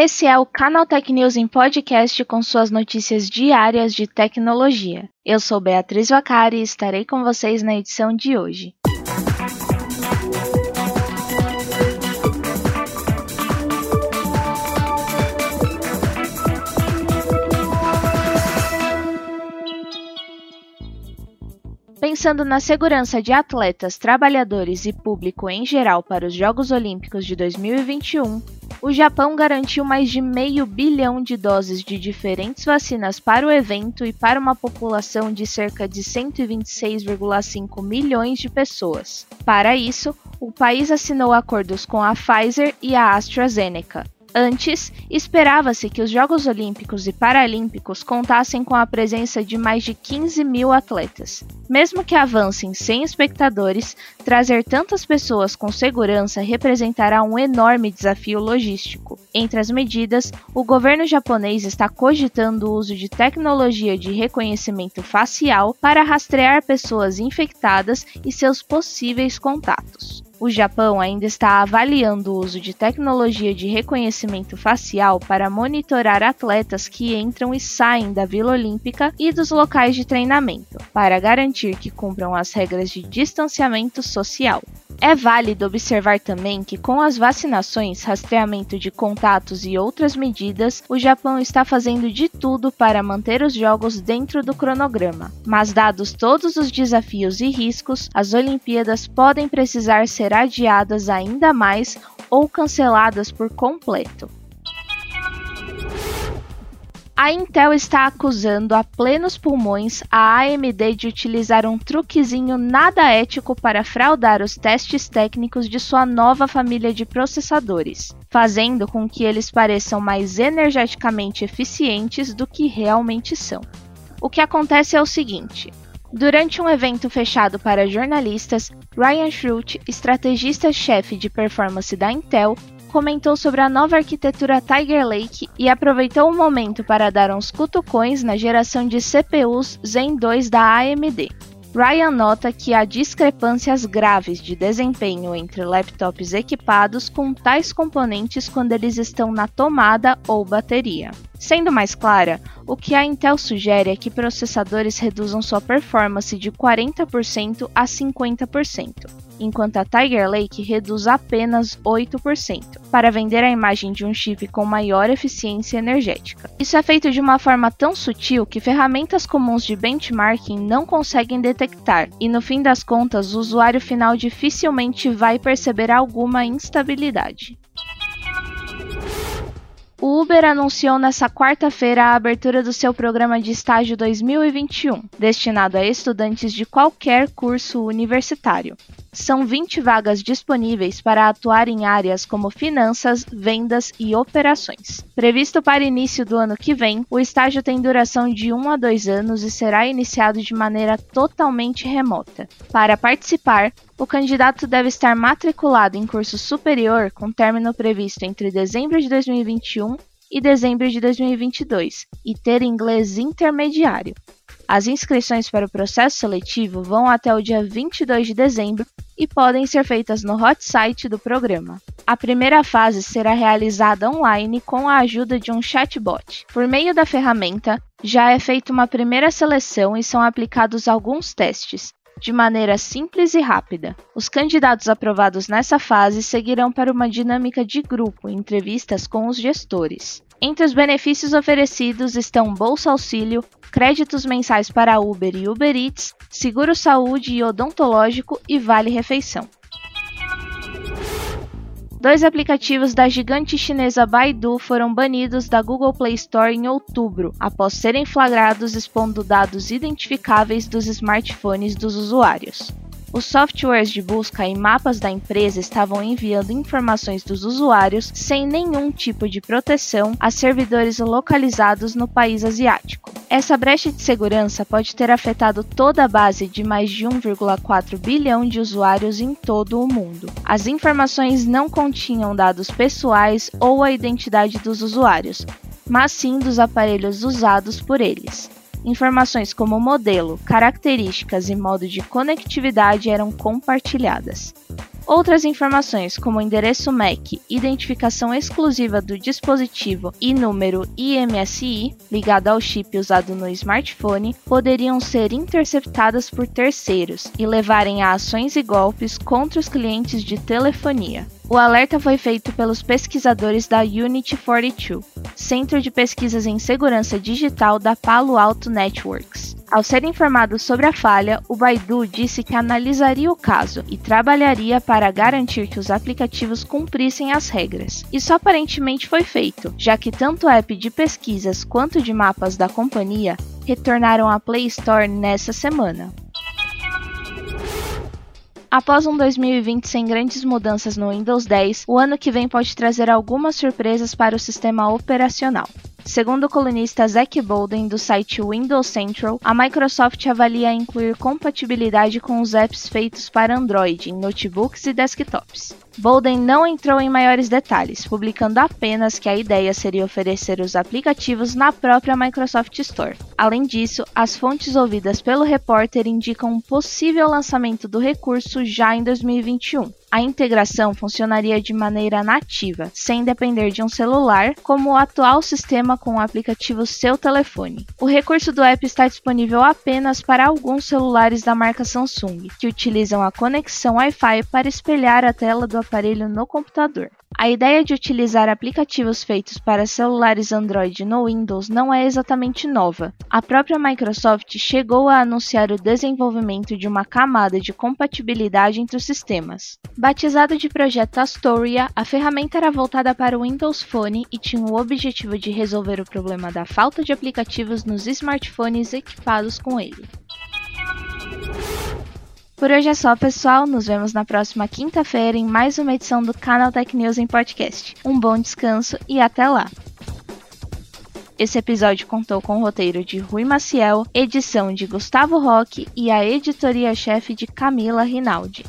Esse é o Canaltech News em podcast com suas notícias diárias de tecnologia. Eu sou Beatriz Vacari e estarei com vocês na edição de hoje. Pensando na segurança de atletas, trabalhadores e público em geral para os Jogos Olímpicos de 2021, o Japão garantiu mais de meio bilhão de doses de diferentes vacinas para o evento e para uma população de cerca de 126,5 milhões de pessoas. Para isso, o país assinou acordos com a Pfizer e a AstraZeneca, Antes, esperava-se que os Jogos Olímpicos e Paralímpicos contassem com a presença de mais de 15 mil atletas. Mesmo que avancem sem espectadores, trazer tantas pessoas com segurança representará um enorme desafio logístico. Entre as medidas, o governo japonês está cogitando o uso de tecnologia de reconhecimento facial para rastrear pessoas infectadas e seus possíveis contatos. O Japão ainda está avaliando o uso de tecnologia de reconhecimento facial para monitorar atletas que entram e saem da Vila Olímpica e dos locais de treinamento, para garantir que cumpram as regras de distanciamento social. É válido observar também que, com as vacinações, rastreamento de contatos e outras medidas, o Japão está fazendo de tudo para manter os jogos dentro do cronograma. Mas, dados todos os desafios e riscos, as Olimpíadas podem precisar ser adiadas ainda mais ou canceladas por completo. A Intel está acusando a plenos pulmões a AMD de utilizar um truquezinho nada ético para fraudar os testes técnicos de sua nova família de processadores, fazendo com que eles pareçam mais energeticamente eficientes do que realmente são. O que acontece é o seguinte: Durante um evento fechado para jornalistas, Ryan Schroot, estrategista-chefe de performance da Intel, comentou sobre a nova arquitetura Tiger Lake e aproveitou o momento para dar uns cutucões na geração de CPUs Zen 2 da AMD. Ryan nota que há discrepâncias graves de desempenho entre laptops equipados com tais componentes quando eles estão na tomada ou bateria. Sendo mais clara, o que a Intel sugere é que processadores reduzam sua performance de 40% a 50%, enquanto a Tiger Lake reduz apenas 8%, para vender a imagem de um chip com maior eficiência energética. Isso é feito de uma forma tão sutil que ferramentas comuns de benchmarking não conseguem detectar, e no fim das contas, o usuário final dificilmente vai perceber alguma instabilidade. O Uber anunciou nesta quarta-feira a abertura do seu programa de estágio 2021, destinado a estudantes de qualquer curso universitário. São 20 vagas disponíveis para atuar em áreas como finanças, vendas e operações. Previsto para início do ano que vem, o estágio tem duração de 1 a 2 anos e será iniciado de maneira totalmente remota. Para participar, o candidato deve estar matriculado em curso superior com término previsto entre dezembro de 2021 e dezembro de 2022 e ter inglês intermediário. As inscrições para o processo seletivo vão até o dia 22 de dezembro e podem ser feitas no hot site do programa. A primeira fase será realizada online com a ajuda de um chatbot. Por meio da ferramenta, já é feita uma primeira seleção e são aplicados alguns testes, de maneira simples e rápida. Os candidatos aprovados nessa fase seguirão para uma dinâmica de grupo, entrevistas com os gestores. Entre os benefícios oferecidos estão Bolsa Auxílio, créditos mensais para Uber e Uber Eats, seguro saúde e odontológico e vale refeição. Dois aplicativos da gigante chinesa Baidu foram banidos da Google Play Store em outubro, após serem flagrados expondo dados identificáveis dos smartphones dos usuários. Os softwares de busca e mapas da empresa estavam enviando informações dos usuários sem nenhum tipo de proteção a servidores localizados no país asiático. Essa brecha de segurança pode ter afetado toda a base de mais de 1,4 bilhão de usuários em todo o mundo. As informações não continham dados pessoais ou a identidade dos usuários, mas sim dos aparelhos usados por eles. Informações como modelo, características e modo de conectividade eram compartilhadas. Outras informações, como endereço MAC, identificação exclusiva do dispositivo e número IMSI ligado ao chip usado no smartphone, poderiam ser interceptadas por terceiros e levarem a ações e golpes contra os clientes de telefonia. O alerta foi feito pelos pesquisadores da Unity 42, Centro de Pesquisas em Segurança Digital da Palo Alto Networks. Ao ser informado sobre a falha, o Baidu disse que analisaria o caso e trabalharia para garantir que os aplicativos cumprissem as regras. Isso aparentemente foi feito, já que tanto o app de pesquisas quanto de mapas da companhia retornaram à Play Store nessa semana. Após um 2020 sem grandes mudanças no Windows 10, o ano que vem pode trazer algumas surpresas para o sistema operacional. Segundo o colunista Zach Bolden do site Windows Central, a Microsoft avalia incluir compatibilidade com os apps feitos para Android em notebooks e desktops. Bolden não entrou em maiores detalhes, publicando apenas que a ideia seria oferecer os aplicativos na própria Microsoft Store. Além disso, as fontes ouvidas pelo repórter indicam um possível lançamento do recurso já em 2021. A integração funcionaria de maneira nativa, sem depender de um celular, como o atual sistema com o aplicativo Seu Telefone. O recurso do app está disponível apenas para alguns celulares da marca Samsung, que utilizam a conexão Wi-Fi para espelhar a tela do aparelho no computador. A ideia de utilizar aplicativos feitos para celulares Android no Windows não é exatamente nova. A própria Microsoft chegou a anunciar o desenvolvimento de uma camada de compatibilidade entre os sistemas. Batizado de projeto Astoria, a ferramenta era voltada para o Windows Phone e tinha o objetivo de resolver o problema da falta de aplicativos nos smartphones equipados com ele. Por hoje é só, pessoal. Nos vemos na próxima quinta-feira em mais uma edição do Canal Tech News em podcast. Um bom descanso e até lá! Esse episódio contou com o roteiro de Rui Maciel, edição de Gustavo Roque e a editoria-chefe de Camila Rinaldi.